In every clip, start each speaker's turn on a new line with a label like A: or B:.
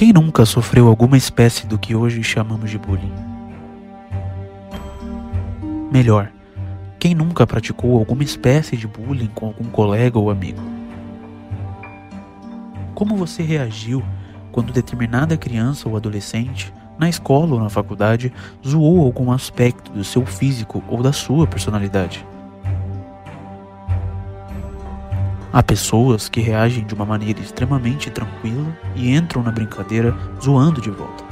A: Quem nunca sofreu alguma espécie do que hoje chamamos de bullying? Melhor, quem nunca praticou alguma espécie de bullying com algum colega ou amigo? Como você reagiu quando determinada criança ou adolescente, na escola ou na faculdade, zoou algum aspecto do seu físico ou da sua personalidade? Há pessoas que reagem de uma maneira extremamente tranquila e entram na brincadeira zoando de volta.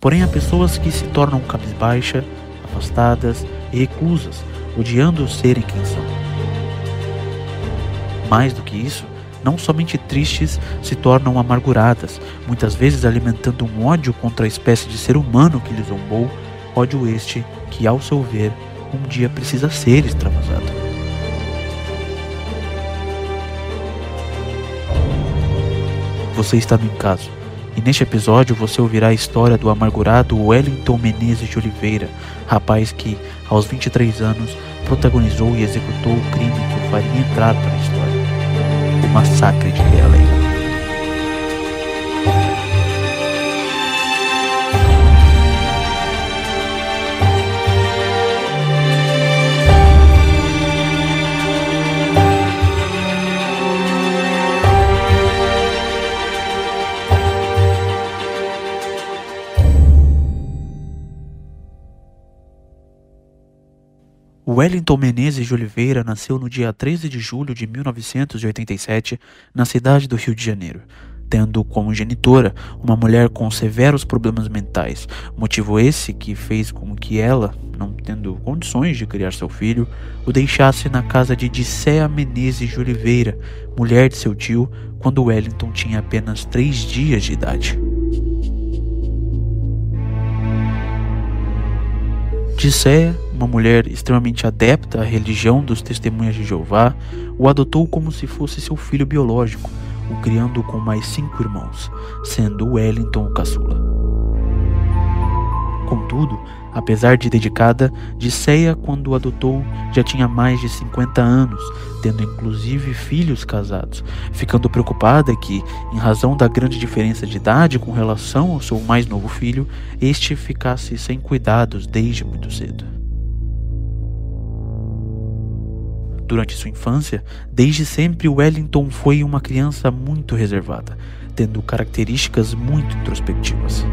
A: Porém, há pessoas que se tornam cabisbaixa, afastadas e reclusas, odiando serem quem são. Mais do que isso, não somente tristes se tornam amarguradas, muitas vezes alimentando um ódio contra a espécie de ser humano que lhes zombou, ódio este que, ao seu ver, um dia precisa ser extravasado. Você está no caso. E neste episódio você ouvirá a história do amargurado Wellington Menezes de Oliveira, rapaz que, aos 23 anos, protagonizou e executou o crime que o faria entrar para a história: o massacre de Realengo. Wellington Menezes de Oliveira nasceu no dia 13 de julho de 1987 na cidade do Rio de Janeiro, tendo como genitora uma mulher com severos problemas mentais, motivo esse que fez com que ela, não tendo condições de criar seu filho, o deixasse na casa de Dicea Menezes de Oliveira, mulher de seu tio, quando Wellington tinha apenas três dias de idade. Dicea uma mulher extremamente adepta à religião dos testemunhas de Jeová, o adotou como se fosse seu filho biológico, o criando com mais cinco irmãos, sendo Wellington o caçula. Contudo, apesar de dedicada, Disseia, quando adotou, já tinha mais de 50 anos, tendo inclusive filhos casados, ficando preocupada que, em razão da grande diferença de idade com relação ao seu mais novo filho, este ficasse sem cuidados desde muito cedo. Durante sua infância, desde sempre Wellington foi uma criança muito reservada, tendo características muito introspectivas.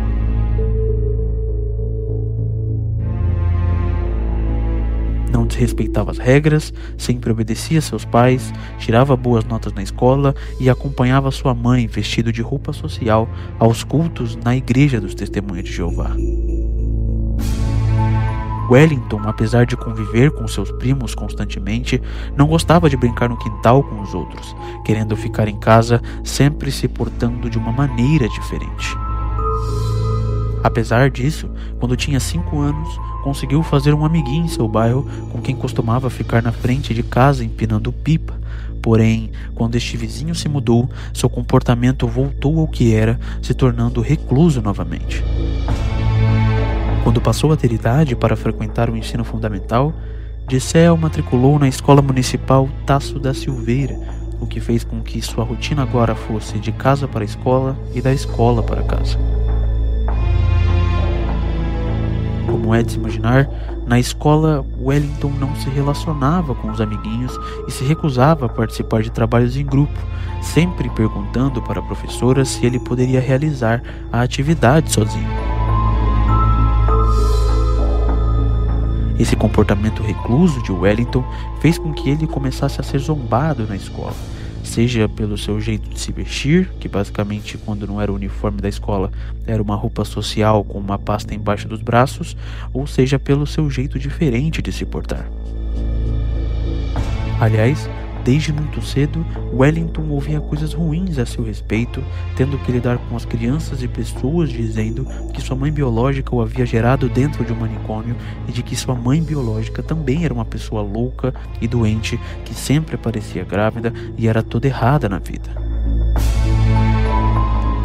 A: Não desrespeitava as regras, sempre obedecia seus pais, tirava boas notas na escola e acompanhava sua mãe vestido de roupa social aos cultos na igreja dos Testemunhos de Jeová. Wellington, apesar de conviver com seus primos constantemente, não gostava de brincar no quintal com os outros, querendo ficar em casa, sempre se portando de uma maneira diferente. Apesar disso, quando tinha 5 anos, conseguiu fazer um amiguinho em seu bairro com quem costumava ficar na frente de casa empinando pipa. Porém, quando este vizinho se mudou, seu comportamento voltou ao que era, se tornando recluso novamente. Quando passou a ter idade para frequentar o ensino fundamental, Dissel matriculou na Escola Municipal Tasso da Silveira, o que fez com que sua rotina agora fosse de casa para a escola e da escola para casa. Como é de se imaginar, na escola Wellington não se relacionava com os amiguinhos e se recusava a participar de trabalhos em grupo, sempre perguntando para a professora se ele poderia realizar a atividade sozinho. Esse comportamento recluso de Wellington fez com que ele começasse a ser zombado na escola, seja pelo seu jeito de se vestir, que basicamente quando não era o uniforme da escola era uma roupa social com uma pasta embaixo dos braços, ou seja pelo seu jeito diferente de se portar. Aliás, Desde muito cedo, Wellington ouvia coisas ruins a seu respeito, tendo que lidar com as crianças e pessoas dizendo que sua mãe biológica o havia gerado dentro de um manicômio e de que sua mãe biológica também era uma pessoa louca e doente que sempre aparecia grávida e era toda errada na vida.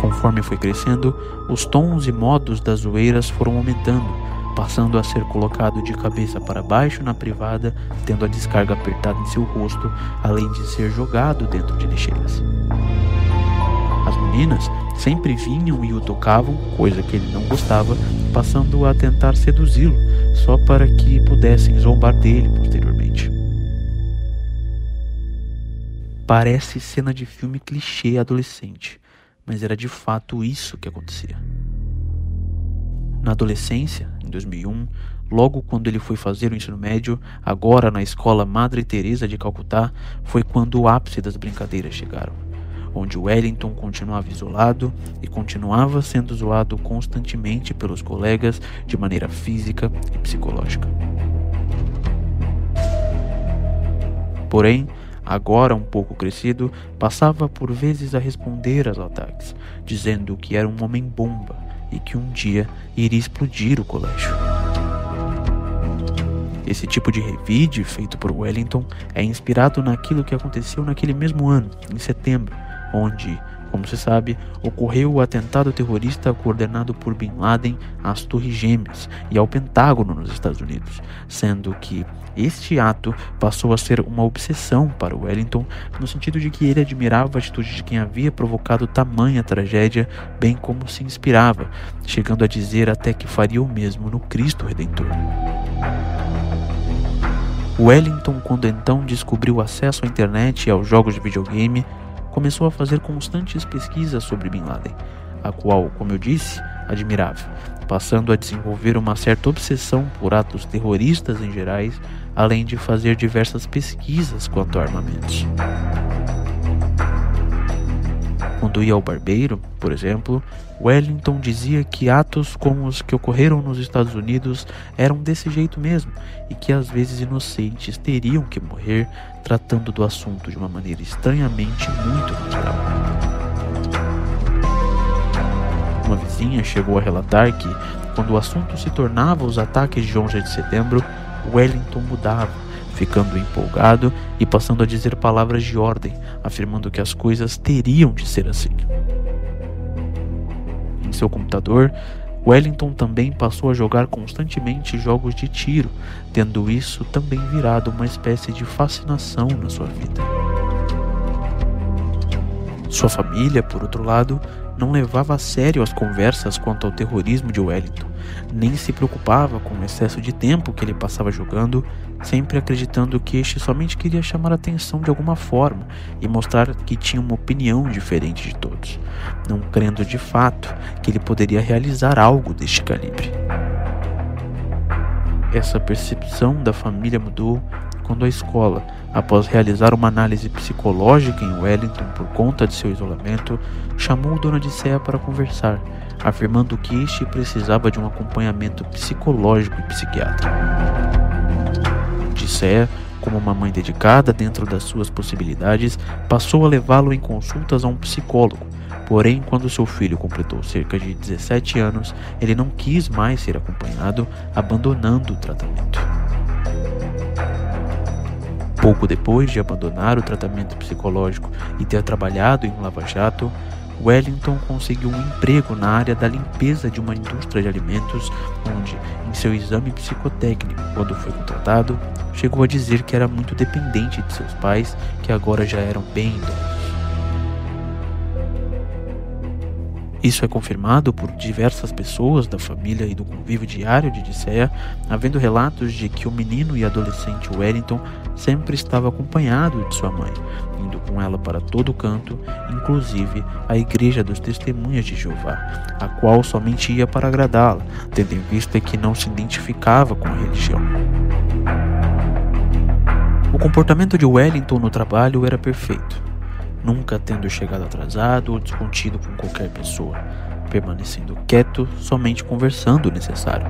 A: Conforme foi crescendo, os tons e modos das zoeiras foram aumentando passando a ser colocado de cabeça para baixo na privada, tendo a descarga apertada em seu rosto, além de ser jogado dentro de lixeiras. meninas sempre vinham e o tocavam, coisa que ele não gostava, passando a tentar seduzi-lo, só para que pudessem zombar dele posteriormente. Parece cena de filme clichê adolescente, mas era de fato isso que acontecia. Na adolescência, 2001, logo quando ele foi fazer o ensino médio, agora na escola Madre Teresa de Calcutá, foi quando o ápice das brincadeiras chegaram, onde Wellington continuava isolado e continuava sendo zoado constantemente pelos colegas de maneira física e psicológica. Porém, agora um pouco crescido, passava por vezes a responder aos ataques, dizendo que era um homem bomba e que um dia iria explodir o colégio. Esse tipo de revide feito por Wellington é inspirado naquilo que aconteceu naquele mesmo ano, em setembro, onde, como se sabe, ocorreu o atentado terrorista coordenado por Bin Laden às Torres Gêmeas e ao Pentágono nos Estados Unidos, sendo que este ato passou a ser uma obsessão para Wellington, no sentido de que ele admirava a atitude de quem havia provocado tamanha tragédia, bem como se inspirava, chegando a dizer até que faria o mesmo no Cristo Redentor. Wellington, quando então descobriu acesso à internet e aos jogos de videogame, começou a fazer constantes pesquisas sobre Bin Laden, a qual, como eu disse, admirava, passando a desenvolver uma certa obsessão por atos terroristas em gerais, além de fazer diversas pesquisas quanto a armamentos. Quando ia ao barbeiro, por exemplo, Wellington dizia que atos como os que ocorreram nos Estados Unidos eram desse jeito mesmo e que às vezes inocentes teriam que morrer tratando do assunto de uma maneira estranhamente muito natural. Uma vizinha chegou a relatar que, quando o assunto se tornava os ataques de 11 de setembro, Wellington mudava, ficando empolgado e passando a dizer palavras de ordem, afirmando que as coisas teriam de ser assim. Seu computador, Wellington também passou a jogar constantemente jogos de tiro, tendo isso também virado uma espécie de fascinação na sua vida. Sua família, por outro lado, não levava a sério as conversas quanto ao terrorismo de Wellington, nem se preocupava com o excesso de tempo que ele passava jogando, sempre acreditando que este somente queria chamar a atenção de alguma forma e mostrar que tinha uma opinião diferente de todos, não crendo de fato que ele poderia realizar algo deste calibre. Essa percepção da família mudou quando a escola, após realizar uma análise psicológica em Wellington por conta de seu isolamento, chamou Dona Dicea para conversar, afirmando que este precisava de um acompanhamento psicológico e psiquiátrico. Dicea, como uma mãe dedicada dentro das suas possibilidades, passou a levá-lo em consultas a um psicólogo. Porém, quando seu filho completou cerca de 17 anos, ele não quis mais ser acompanhado, abandonando o tratamento. Pouco depois de abandonar o tratamento psicológico e ter trabalhado em um lava-jato, Wellington conseguiu um emprego na área da limpeza de uma indústria de alimentos, onde, em seu exame psicotécnico, quando foi contratado, chegou a dizer que era muito dependente de seus pais, que agora já eram bem idosos. Isso é confirmado por diversas pessoas da família e do convívio diário de Odisseia, havendo relatos de que o menino e adolescente Wellington sempre estava acompanhado de sua mãe, indo com ela para todo canto, inclusive a Igreja dos Testemunhas de Jeová, a qual somente ia para agradá-la, tendo em vista que não se identificava com a religião. O comportamento de Wellington no trabalho era perfeito nunca tendo chegado atrasado ou discutido com qualquer pessoa, permanecendo quieto, somente conversando o necessário.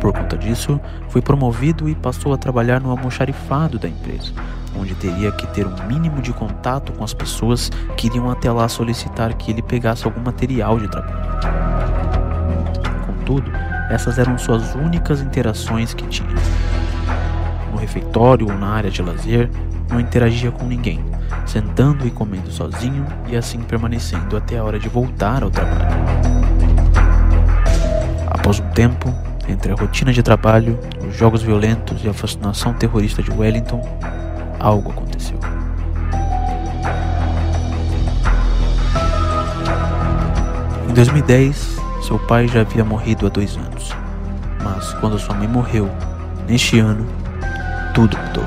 A: Por conta disso, foi promovido e passou a trabalhar no almoxarifado da empresa, onde teria que ter um mínimo de contato com as pessoas que iriam até lá solicitar que ele pegasse algum material de trabalho. Contudo, essas eram suas únicas interações que tinha. Refeitório ou na área de lazer, não interagia com ninguém, sentando e comendo sozinho e assim permanecendo até a hora de voltar ao trabalho. Após um tempo, entre a rotina de trabalho, os jogos violentos e a fascinação terrorista de Wellington, algo aconteceu. Em 2010, seu pai já havia morrido há dois anos. Mas quando sua mãe morreu, neste ano, tudo mudou.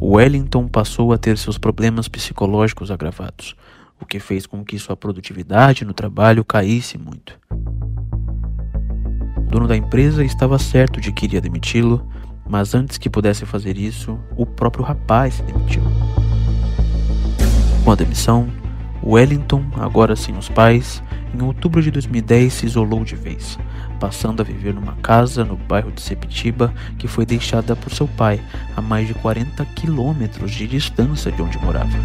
A: Wellington passou a ter seus problemas psicológicos agravados, o que fez com que sua produtividade no trabalho caísse muito. O dono da empresa estava certo de que iria demiti-lo, mas antes que pudesse fazer isso, o próprio rapaz se demitiu. Com a demissão, Wellington, agora sem os pais, em outubro de 2010 se isolou de vez, passando a viver numa casa no bairro de Sepitiba que foi deixada por seu pai a mais de 40 quilômetros de distância de onde morava.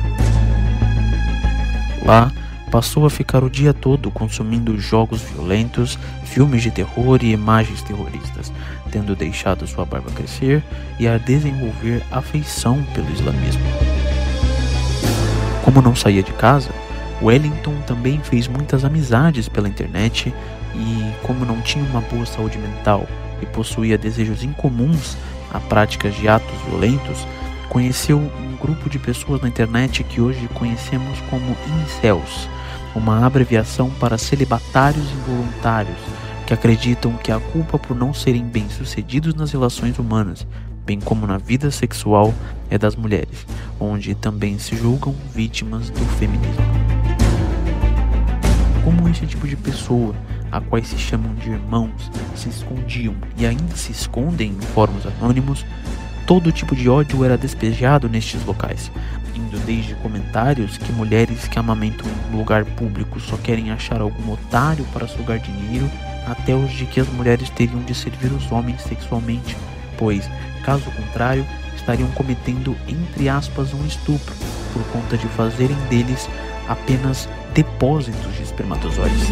A: Lá, passou a ficar o dia todo consumindo jogos violentos, filmes de terror e imagens terroristas, tendo deixado sua barba crescer e a desenvolver afeição pelo islamismo. Como não saía de casa, Wellington também fez muitas amizades pela internet e, como não tinha uma boa saúde mental e possuía desejos incomuns a práticas de atos violentos, conheceu um grupo de pessoas na internet que hoje conhecemos como incels, uma abreviação para celibatários involuntários, que acreditam que a culpa por não serem bem-sucedidos nas relações humanas, bem como na vida sexual, é das mulheres, onde também se julgam vítimas do feminismo. Como este tipo de pessoa a quais se chamam de irmãos, se escondiam e ainda se escondem em fóruns anônimos, todo tipo de ódio era despejado nestes locais, indo desde comentários que mulheres que amamentam em lugar público só querem achar algum otário para sugar dinheiro, até os de que as mulheres teriam de servir os homens sexualmente, pois, caso contrário, estariam cometendo, entre aspas, um estupro, por conta de fazerem deles apenas depósitos de espermatozoides.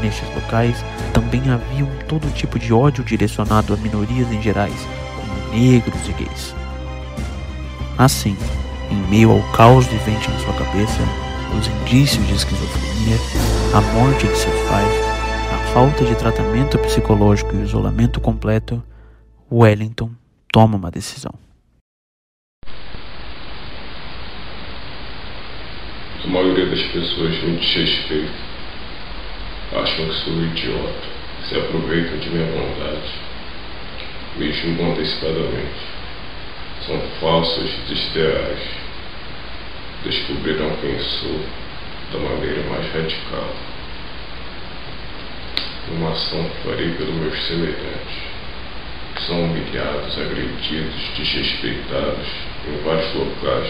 A: Nestes locais também haviam todo tipo de ódio direcionado a minorias em gerais, como negros e gays. Assim, em meio ao caos vivente em sua cabeça, os indícios de esquizofrenia, a morte de seus pais, a falta de tratamento psicológico e o isolamento completo, Wellington toma uma decisão.
B: A maioria das pessoas me desrespeita acham que sou idiota, se aproveitam de minha bondade, me julgam antecipadamente. São falsos desleais. Descobrirão quem sou da maneira mais radical. Uma ação que farei pelos meus semelhantes. São humilhados, agredidos, desrespeitados em vários locais,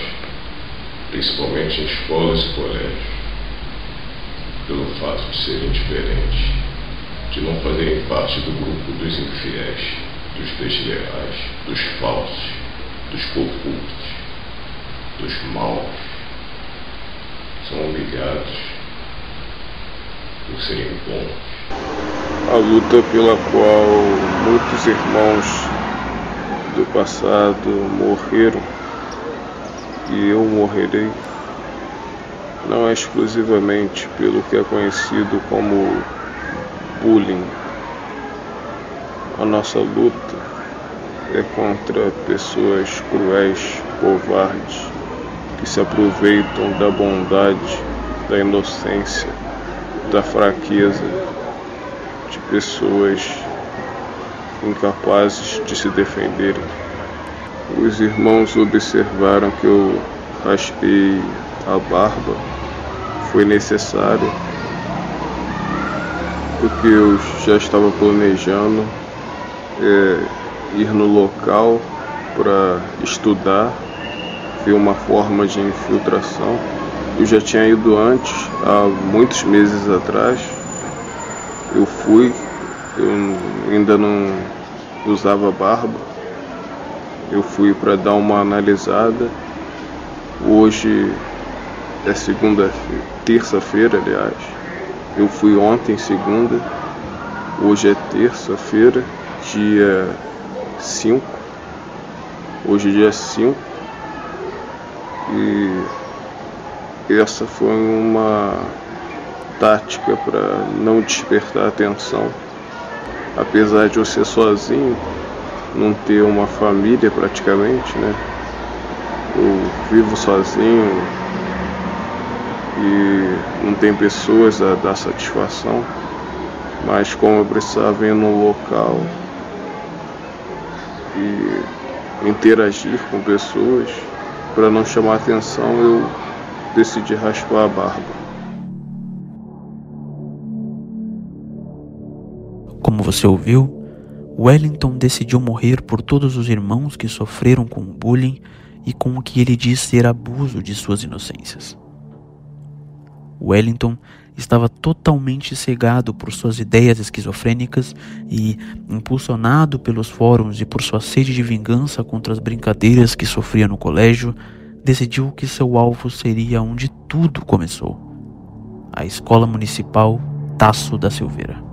B: principalmente em escolas e colégios pelo fato de serem diferentes, de não fazerem parte do grupo dos infiéis, dos desleais, dos falsos, dos corruptos, dos maus. São humilhados por serem bons.
C: A luta pela qual muitos irmãos do passado morreram e eu morrerei não é exclusivamente pelo que é conhecido como bullying. A nossa luta é contra pessoas cruéis, covardes, que se aproveitam da bondade, da inocência, da fraqueza de pessoas incapazes de se defenderem. Os irmãos observaram que eu raspei a barba foi necessário, porque eu já estava planejando é, ir no local para estudar, ver uma forma de infiltração. Eu já tinha ido antes, há muitos meses atrás. Eu fui, eu ainda não usava barba. Eu fui para dar uma analisada. Hoje é segunda, terça-feira, aliás. Eu fui ontem, segunda. Hoje é terça-feira, dia 5. Hoje é dia 5. E essa foi uma tática para não despertar atenção. Apesar de eu ser sozinho, não ter uma família praticamente, né? Eu vivo sozinho e não tem pessoas a dar satisfação, mas como eu precisava ir num local e interagir com pessoas para não chamar atenção, eu decidi raspar a barba.
A: Como você ouviu, Wellington decidiu morrer por todos os irmãos que sofreram com o bullying e com o que ele diz ser abuso de suas inocências. Wellington estava totalmente cegado por suas ideias esquizofrênicas e, impulsionado pelos fóruns e por sua sede de vingança contra as brincadeiras que sofria no colégio, decidiu que seu alvo seria onde tudo começou: a Escola Municipal Tasso da Silveira.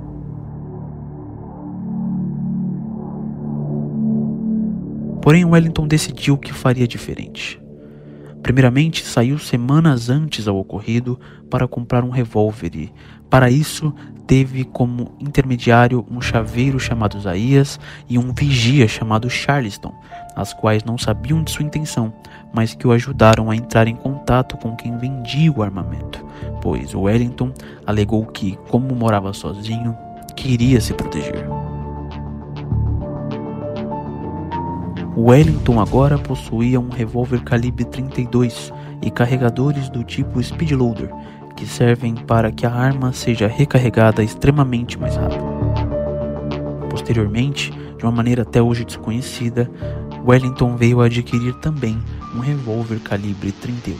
A: Porém, Wellington decidiu que faria diferente. Primeiramente, saiu semanas antes ao ocorrido para comprar um revólver e, para isso, teve como intermediário um chaveiro chamado Zaías e um vigia chamado Charleston, as quais não sabiam de sua intenção, mas que o ajudaram a entrar em contato com quem vendia o armamento, pois Wellington alegou que, como morava sozinho, queria se proteger. Wellington agora possuía um revólver calibre 32 e carregadores do tipo speedloader, que servem para que a arma seja recarregada extremamente mais rápido. Posteriormente, de uma maneira até hoje desconhecida, Wellington veio a adquirir também um revólver calibre 38.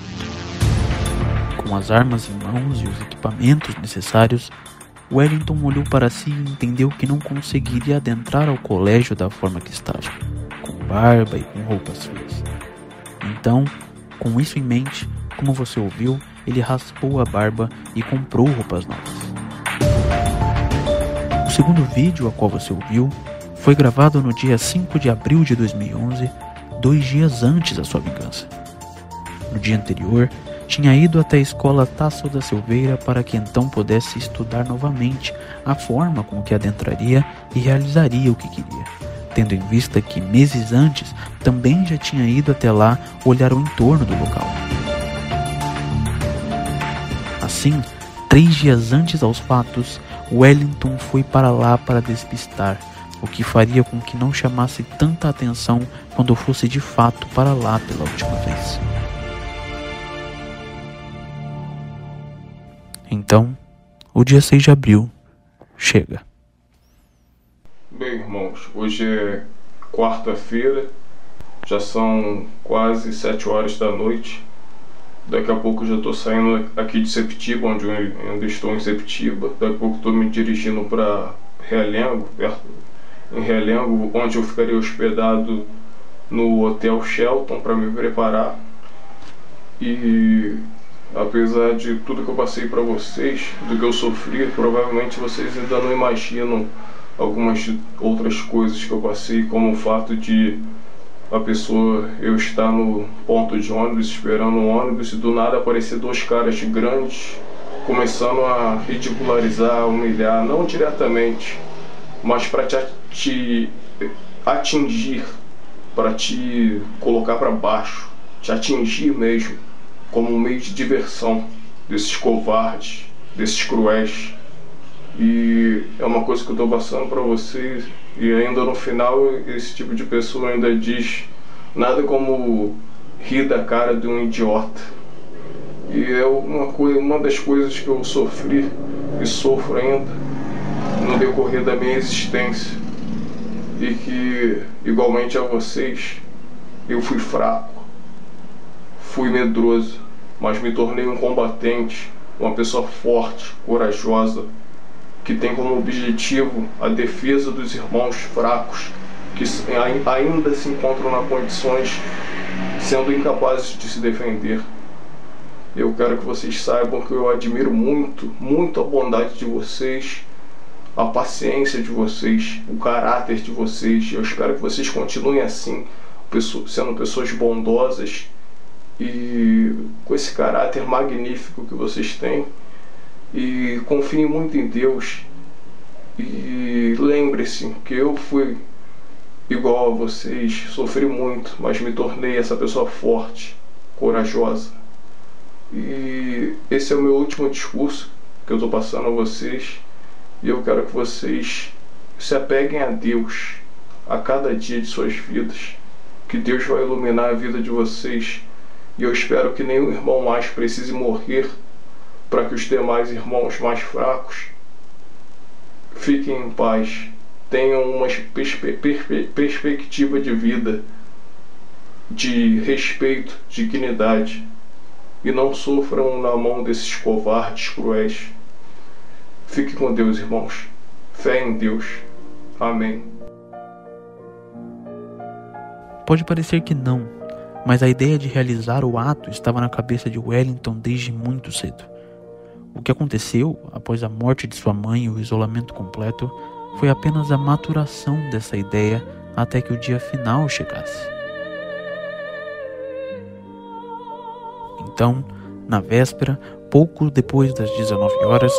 A: Com as armas em mãos e os equipamentos necessários, Wellington olhou para si e entendeu que não conseguiria adentrar ao colégio da forma que estava barba e com roupas feias. Então, com isso em mente, como você ouviu, ele raspou a barba e comprou roupas novas. O segundo vídeo a qual você ouviu foi gravado no dia 5 de abril de 2011, dois dias antes da sua vingança. No dia anterior, tinha ido até a escola Tasso da Silveira para que então pudesse estudar novamente a forma com que adentraria e realizaria o que queria tendo em vista que meses antes também já tinha ido até lá olhar o entorno do local. Assim, três dias antes aos fatos, Wellington foi para lá para despistar, o que faria com que não chamasse tanta atenção quando fosse de fato para lá pela última vez. Então, o dia 6 de abril chega.
C: Bem, irmãos, hoje é quarta-feira, já são quase sete horas da noite. Daqui a pouco já estou saindo aqui de Septiba, onde eu ainda estou em Septiba. Daqui a pouco estou me dirigindo para Realengo, perto em Realengo, onde eu ficarei hospedado no Hotel Shelton para me preparar. E apesar de tudo que eu passei para vocês, do que eu sofri, provavelmente vocês ainda não imaginam algumas outras coisas que eu passei, como o fato de a pessoa eu estar no ponto de ônibus esperando um ônibus e do nada aparecer dois caras grandes começando a ridicularizar, humilhar, não diretamente, mas para te, atingir, para te colocar para baixo, te atingir mesmo, como um meio de diversão desses covardes, desses cruéis. E é uma coisa que eu estou passando para vocês. E ainda no final, esse tipo de pessoa ainda diz nada como rir da cara de um idiota. E é uma, coisa, uma das coisas que eu sofri e sofro ainda no decorrer da minha existência. E que, igualmente a vocês, eu fui fraco, fui medroso, mas me tornei um combatente, uma pessoa forte, corajosa que tem como objetivo a defesa dos irmãos fracos que ainda se encontram nas condições sendo incapazes de se defender. Eu quero que vocês saibam que eu admiro muito, muito a bondade de vocês, a paciência de vocês, o caráter de vocês. Eu espero que vocês continuem assim, sendo pessoas bondosas e com esse caráter magnífico que vocês têm e confie muito em Deus. E lembre-se que eu fui igual a vocês, sofri muito, mas me tornei essa pessoa forte, corajosa. E esse é o meu último discurso que eu estou passando a vocês. E eu quero que vocês se apeguem a Deus a cada dia de suas vidas. Que Deus vai iluminar a vida de vocês. E eu espero que nenhum irmão mais precise morrer para que os demais irmãos mais fracos fiquem em paz, tenham uma perspe perspe perspectiva de vida, de respeito, dignidade e não sofram na mão desses covardes cruéis. Fique com Deus, irmãos. Fé em Deus. Amém.
A: Pode parecer que não, mas a ideia de realizar o ato estava na cabeça de Wellington desde muito cedo. O que aconteceu após a morte de sua mãe e o isolamento completo foi apenas a maturação dessa ideia até que o dia final chegasse. Então, na véspera, pouco depois das 19 horas,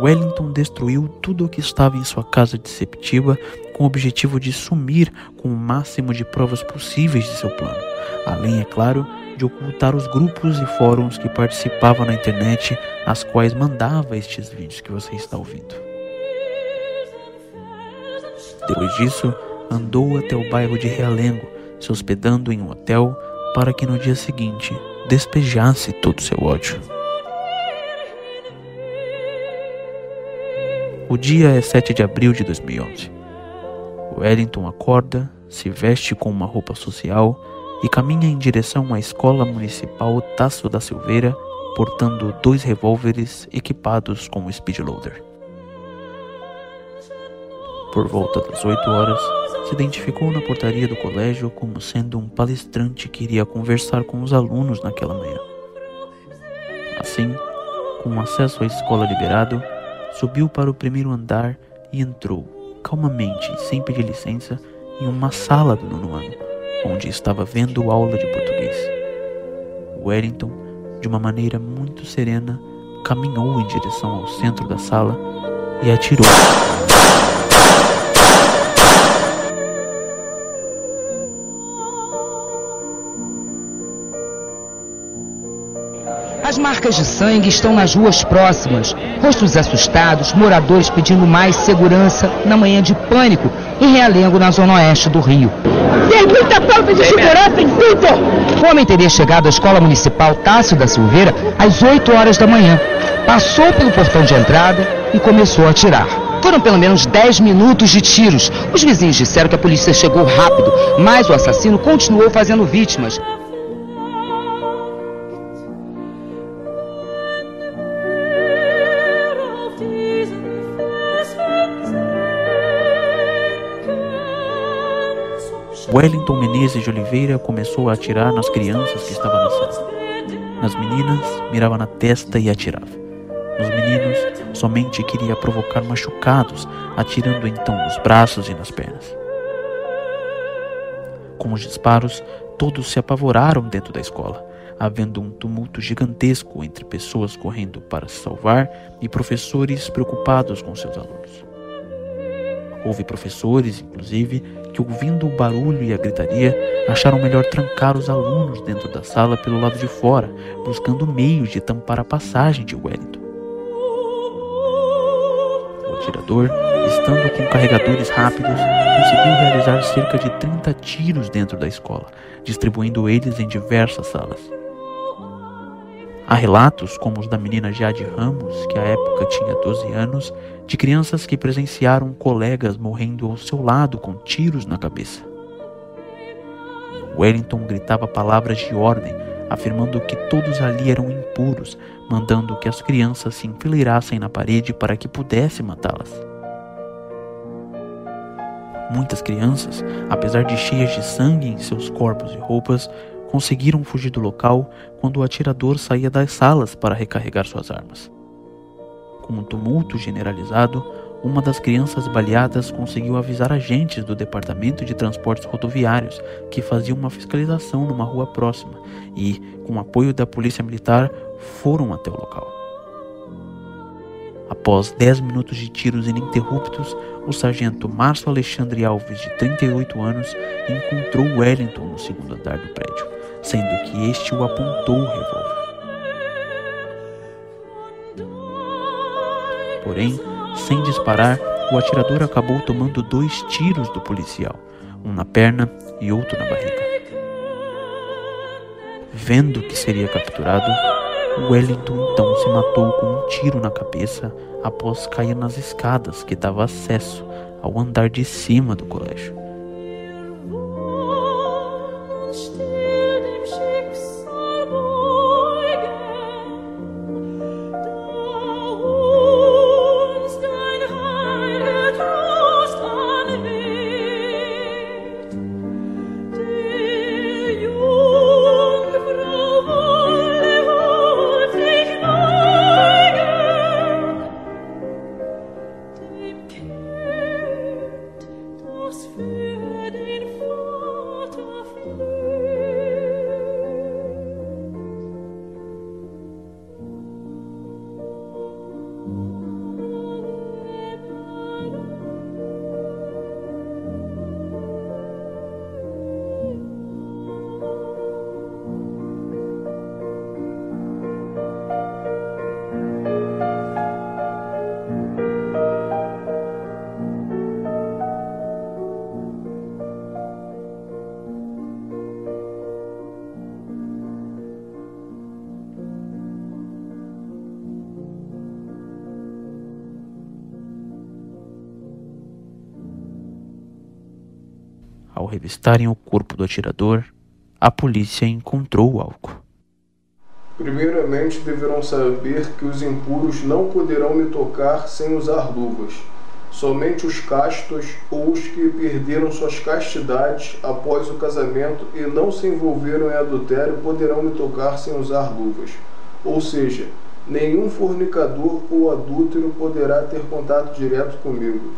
A: Wellington destruiu tudo o que estava em sua casa de Septiba com o objetivo de sumir com o máximo de provas possíveis de seu plano, além, é claro, de ocultar os grupos e fóruns que participavam na internet, as quais mandava estes vídeos que você está ouvindo. Depois disso, andou até o bairro de Realengo, se hospedando em um hotel para que no dia seguinte despejasse todo seu ódio. O dia é 7 de abril de 2011. Wellington acorda, se veste com uma roupa social e caminha em direção à Escola Municipal Tasso da Silveira, portando dois revólveres equipados com um speedloader. Por volta das 8 horas, se identificou na portaria do colégio como sendo um palestrante que iria conversar com os alunos naquela manhã. Assim, com acesso à escola liberado, subiu para o primeiro andar e entrou, calmamente, sem pedir licença, em uma sala do nono ano onde estava vendo aula de português. Wellington, de uma maneira muito serena, caminhou em direção ao centro da sala e atirou.
D: As marcas de sangue estão nas ruas próximas. Rostos assustados, moradores pedindo mais segurança na manhã de pânico em Realengo, na zona oeste do Rio.
E: Tem muita falta de segurança em tudo!
D: O homem teria chegado à escola municipal Tássio da Silveira às 8 horas da manhã. Passou pelo portão de entrada e começou a atirar. Foram pelo menos 10 minutos de tiros. Os vizinhos disseram que a polícia chegou rápido, mas o assassino continuou fazendo vítimas.
A: Wellington Menezes de Oliveira começou a atirar nas crianças que estavam na sala. Nas meninas, mirava na testa e atirava. Nos meninos, somente queria provocar machucados, atirando então nos braços e nas pernas. Com os disparos, todos se apavoraram dentro da escola, havendo um tumulto gigantesco entre pessoas correndo para se salvar e professores preocupados com seus alunos. Houve professores, inclusive, que, ouvindo o barulho e a gritaria, acharam melhor trancar os alunos dentro da sala pelo lado de fora, buscando meios de tampar a passagem de Wellington. O atirador, estando com carregadores rápidos, conseguiu realizar cerca de 30 tiros dentro da escola, distribuindo eles em diversas salas. Há relatos, como os da menina Jade Ramos, que à época tinha 12 anos, de crianças que presenciaram colegas morrendo ao seu lado com tiros na cabeça. Wellington gritava palavras de ordem, afirmando que todos ali eram impuros, mandando que as crianças se enfileirassem na parede para que pudesse matá-las. Muitas crianças, apesar de cheias de sangue em seus corpos e roupas, conseguiram fugir do local quando o atirador saía das salas para recarregar suas armas. Com um tumulto generalizado, uma das crianças baleadas conseguiu avisar agentes do Departamento de Transportes Rodoviários que faziam uma fiscalização numa rua próxima e, com apoio da Polícia Militar, foram até o local. Após 10 minutos de tiros ininterruptos, o sargento Márcio Alexandre Alves, de 38 anos, encontrou Wellington no segundo andar do prédio, sendo que este o apontou o revólver. Porém, sem disparar, o atirador acabou tomando dois tiros do policial, um na perna e outro na barriga. Vendo que seria capturado, Wellington então se matou com um tiro na cabeça após cair nas escadas que dava acesso ao andar de cima do colégio. Ao revistarem o corpo do atirador, a polícia encontrou o álcool.
F: Primeiramente, deverão saber que os impuros não poderão me tocar sem usar luvas. Somente os castos ou os que perderam suas castidades após o casamento e não se envolveram em adultério poderão me tocar sem usar luvas. Ou seja, nenhum fornicador ou adúltero poderá ter contato direto comigo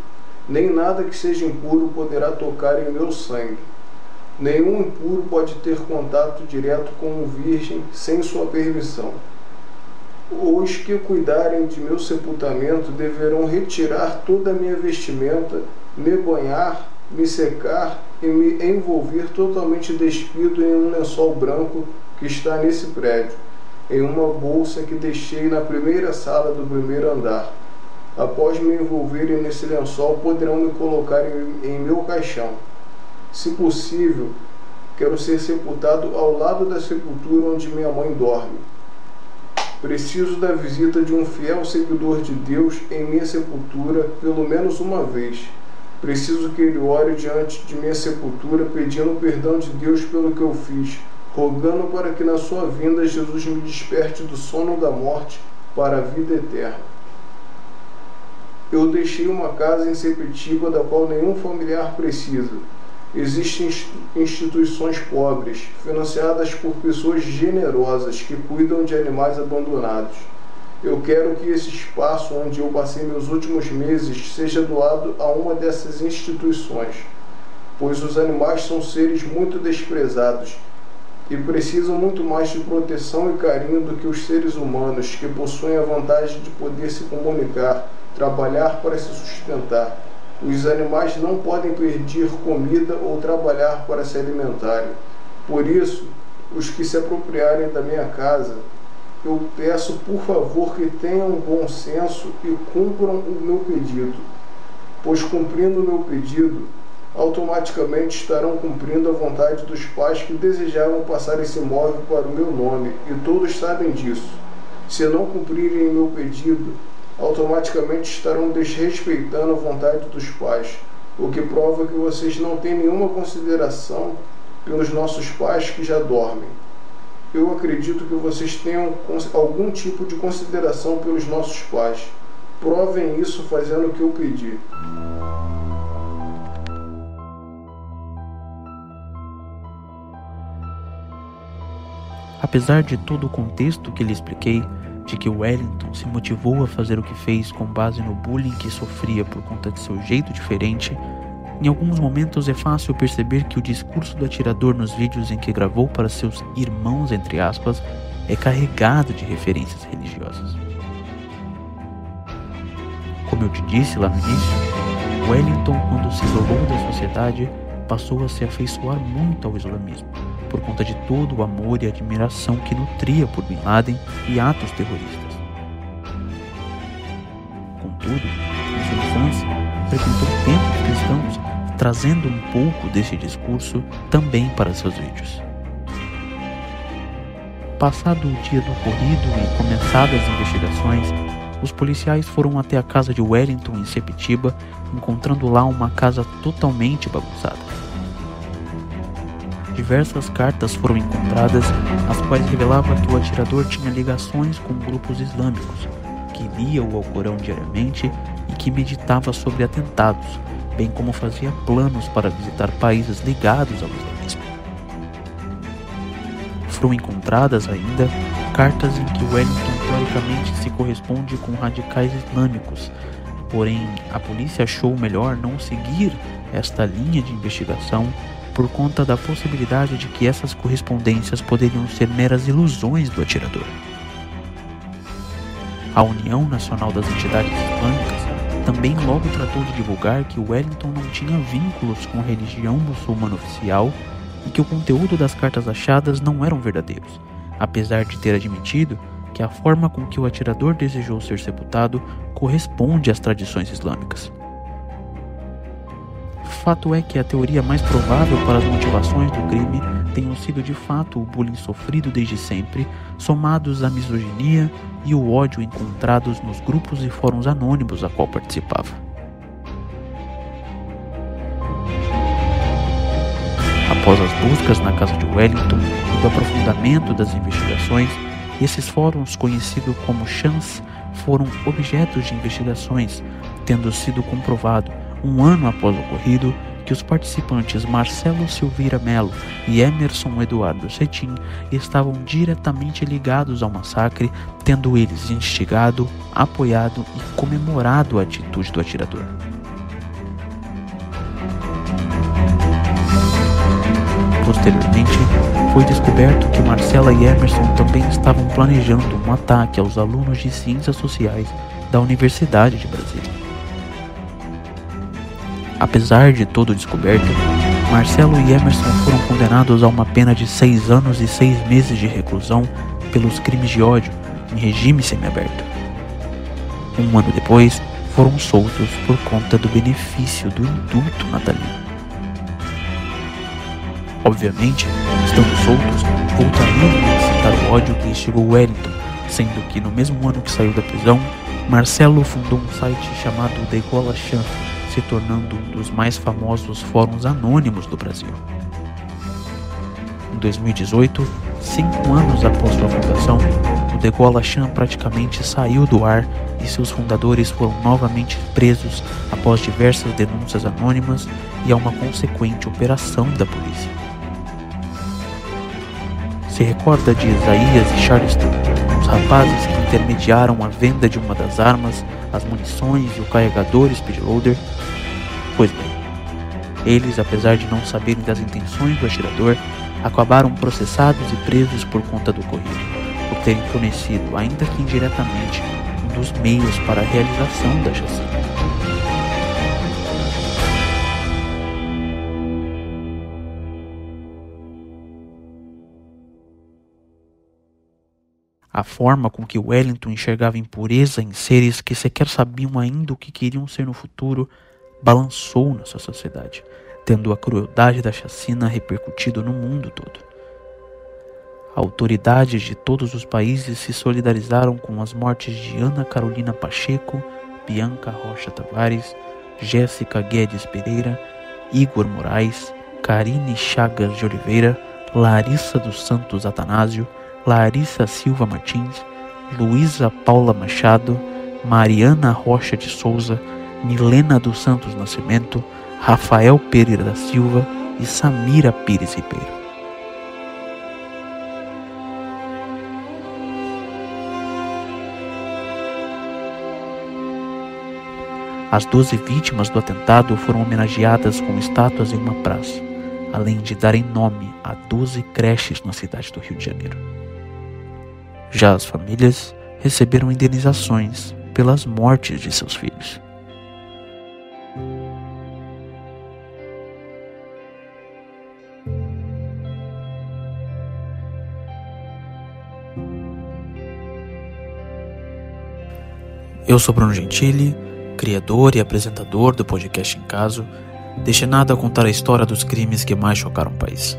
F: nem nada que seja impuro poderá tocar em meu sangue. Nenhum impuro pode ter contato direto com um virgem sem sua permissão. Os que cuidarem de meu sepultamento deverão retirar toda a minha vestimenta, me banhar, me secar e me envolver totalmente despido em um lençol branco que está nesse prédio, em uma bolsa que deixei na primeira sala do primeiro andar após me envolverem nesse lençol, poderão me colocar em, em meu caixão. Se possível, quero ser sepultado ao lado da sepultura onde minha mãe dorme. Preciso da visita de um fiel seguidor de Deus em minha sepultura pelo menos uma vez. Preciso que ele ore diante de minha sepultura pedindo perdão de Deus pelo que eu fiz, rogando para que na sua vinda Jesus me desperte do sono da morte para a vida eterna. Eu deixei uma casa em Sepetiba da qual nenhum familiar precisa. Existem instituições pobres, financiadas por pessoas generosas que cuidam de animais abandonados. Eu quero que esse espaço onde eu passei meus últimos meses seja doado a uma dessas instituições, pois os animais são seres muito desprezados e precisam muito mais de proteção e carinho do que os seres humanos, que possuem a vantagem de poder se comunicar trabalhar para se sustentar. Os animais não podem pedir comida ou trabalhar para se alimentarem. Por isso, os que se apropriarem da minha casa, eu peço por favor que tenham bom senso e cumpram o meu pedido, pois cumprindo o meu pedido, automaticamente estarão cumprindo a vontade dos pais que desejavam passar esse imóvel para o meu nome, e todos sabem disso. Se não cumprirem meu pedido, automaticamente estarão desrespeitando a vontade dos pais, o que prova que vocês não têm nenhuma consideração pelos nossos pais que já dormem. Eu acredito que vocês tenham algum tipo de consideração pelos nossos pais. Provem isso fazendo o que eu pedi.
A: Apesar de todo o contexto que lhe expliquei, de que Wellington se motivou a fazer o que fez com base no bullying que sofria por conta de seu jeito diferente, em alguns momentos é fácil perceber que o discurso do atirador nos vídeos em que gravou para seus irmãos, entre aspas, é carregado de referências religiosas. Como eu te disse lá no início, Wellington, quando se isolou da sociedade, passou a se afeiçoar muito ao islamismo, por conta de todo o amor e admiração que nutria por Bin Laden e atos terroristas. Contudo, em sua infância, frequentou templos cristãos, trazendo um pouco desse discurso também para seus vídeos. Passado o dia do ocorrido e começadas as investigações, os policiais foram até a casa de Wellington em Sepitiba, encontrando lá uma casa totalmente bagunçada. Diversas cartas foram encontradas, as quais revelavam que o atirador tinha ligações com grupos islâmicos, que lia o Alcorão diariamente e que meditava sobre atentados, bem como fazia planos para visitar países ligados ao islamismo. Foram encontradas ainda cartas em que Wellington teoricamente se corresponde com radicais islâmicos, porém a polícia achou melhor não seguir esta linha de investigação por conta da possibilidade de que essas correspondências poderiam ser meras ilusões do atirador. A União Nacional das Entidades Islâmicas também logo tratou de divulgar que Wellington não tinha vínculos com a religião muçulmana oficial e que o conteúdo das cartas achadas não eram verdadeiros, apesar de ter admitido que a forma com que o atirador desejou ser sepultado corresponde às tradições islâmicas. Fato é que a teoria mais provável para as motivações do crime tenham sido de fato o bullying sofrido desde sempre, somados à misoginia e o ódio encontrados nos grupos e fóruns anônimos a qual participava. Após as buscas na casa de Wellington e do aprofundamento das investigações, esses fóruns, conhecidos como chans, foram objetos de investigações, tendo sido comprovado, um ano após o ocorrido, que os participantes Marcelo Silveira Melo e Emerson Eduardo Cetim estavam diretamente ligados ao massacre, tendo eles instigado, apoiado e comemorado a atitude do atirador. Posteriormente, foi descoberto que Marcela e Emerson também estavam planejando um ataque aos alunos de ciências sociais da Universidade de Brasília. Apesar de todo descoberto, Marcelo e Emerson foram condenados a uma pena de seis anos e seis meses de reclusão pelos crimes de ódio em regime semiaberto. Um ano depois, foram soltos por conta do benefício do indulto natalino. Obviamente, estando soltos, voltariam a incitar o ódio que instigou Wellington, sendo que no mesmo ano que saiu da prisão, Marcelo fundou um site chamado Degola Chan, se tornando um dos mais famosos fóruns anônimos do Brasil. Em 2018, cinco anos após sua fundação, o Degola Chan praticamente saiu do ar e seus fundadores foram novamente presos após diversas denúncias anônimas e a uma consequente operação da polícia. Se recorda de Isaías e Charleston, rapazes que intermediaram a venda de uma das armas, as munições e o carregador speedloader? Pois bem, eles, apesar de não saberem das intenções do atirador, acabaram processados e presos por conta do ocorrido, por terem fornecido, ainda que indiretamente, um dos meios para a realização da chacina. A forma com que Wellington enxergava impureza em seres que sequer sabiam ainda o que queriam ser no futuro balançou nossa sociedade, tendo a crueldade da chacina repercutido no mundo todo. Autoridades de todos os países se solidarizaram com as mortes de Ana Carolina Pacheco, Bianca Rocha Tavares, Jéssica Guedes Pereira, Igor Moraes, Karine Chagas de Oliveira, Larissa dos Santos Atanásio, Larissa Silva Martins, Luísa Paula Machado, Mariana Rocha de Souza, Milena dos Santos Nascimento, Rafael Pereira da Silva e Samira Pires Ribeiro. As doze vítimas do atentado foram homenageadas com estátuas em uma praça, além de darem nome a doze creches na cidade do Rio de Janeiro. Já as famílias receberam indenizações pelas mortes de seus filhos. Eu sou Bruno Gentili, criador e apresentador do podcast Em Caso, destinado a contar a história dos crimes que mais chocaram o país.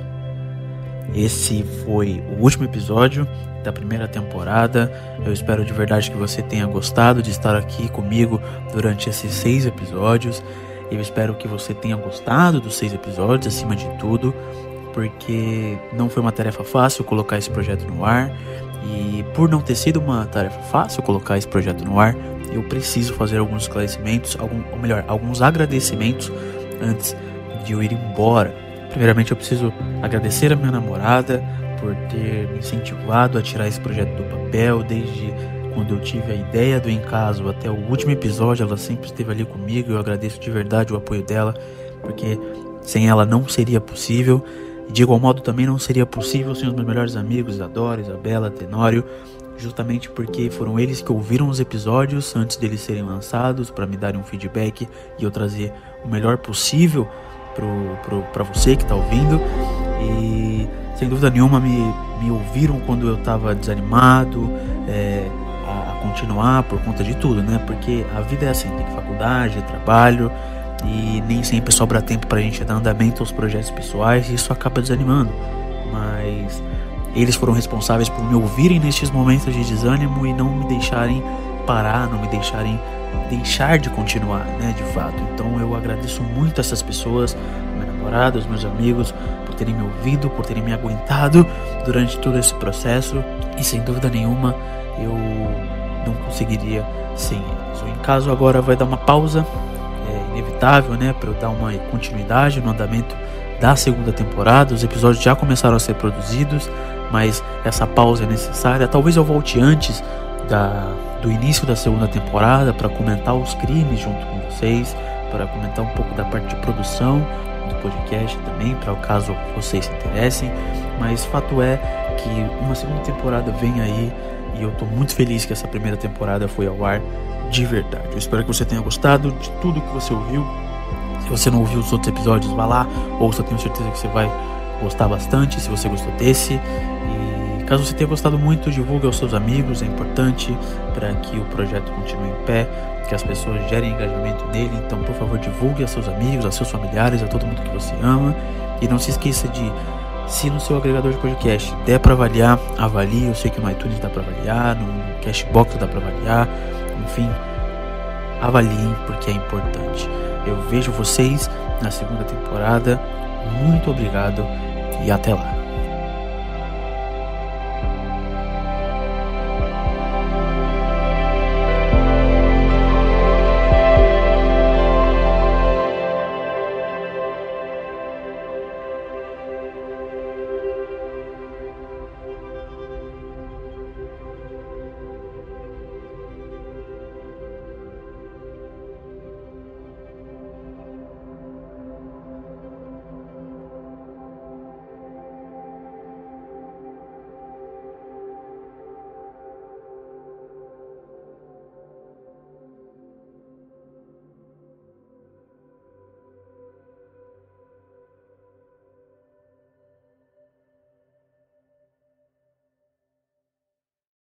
A: Esse foi o último episódio da primeira temporada. Eu espero de verdade que você tenha gostado de estar aqui comigo durante esses seis episódios. Eu espero que você tenha gostado dos seis episódios, acima de tudo, porque não foi uma tarefa fácil colocar esse projeto no ar. E por não ter sido uma tarefa fácil colocar esse projeto no ar, eu preciso fazer alguns esclarecimentos, algum, ou melhor, alguns agradecimentos antes de eu ir embora. Primeiramente, eu preciso agradecer a minha namorada por ter me incentivado a tirar esse projeto do papel desde quando eu tive a ideia do Encaso até o último episódio. Ela sempre esteve ali comigo. Eu agradeço de verdade o apoio dela, porque sem ela não seria possível. De igual modo também não seria possível sem os meus melhores amigos, Isadora, Isabela, Tenório, justamente porque foram eles que ouviram os episódios antes deles serem lançados para me darem um feedback e eu trazer o melhor possível para você que está ouvindo. E sem dúvida nenhuma me, me ouviram quando eu estava desanimado é, a, a, continuar por conta de tudo, né? Porque a vida é assim, tem faculdade, trabalho e nem sempre sobra tempo para a gente dar andamento aos projetos pessoais e isso acaba desanimando. Mas eles foram responsáveis por me ouvirem nestes momentos de desânimo e não me deixarem parar, não me deixarem deixar de continuar, né, de fato. Então eu agradeço muito essas pessoas, os meus amigos, por terem me ouvido, por terem me aguentado durante todo esse processo e sem dúvida nenhuma eu não conseguiria sem eles. O Em Caso agora vai dar uma pausa, é inevitável, né, para eu dar uma continuidade no andamento da segunda temporada. Os episódios já começaram a ser produzidos, mas essa pausa é necessária. Talvez eu volte antes da, do início da segunda temporada para comentar os crimes junto com vocês, para comentar um pouco da parte de produção do podcast também, para o caso vocês se interessem. Mas fato é que uma segunda temporada vem aí e eu estou muito feliz que essa primeira temporada foi ao ar de verdade. Eu espero que você tenha gostado de tudo que você ouviu. Se você não ouviu os outros episódios, vá lá, ouça, tenho certeza que você vai gostar bastante se você gostou desse. E caso você tenha gostado muito, divulgue aos seus amigos, é importante para que o projeto continue em pé, que as pessoas gerem engajamento nele. Então, por favor, divulgue a seus amigos, a seus familiares, a todo mundo que você ama. E não se esqueça de, se no seu agregador de podcast der para avaliar, avalie. Eu sei que no iTunes dá para avaliar, no Cashbox dá para avaliar. Enfim, avaliem porque é importante. Eu vejo vocês na segunda temporada. Muito obrigado e até lá.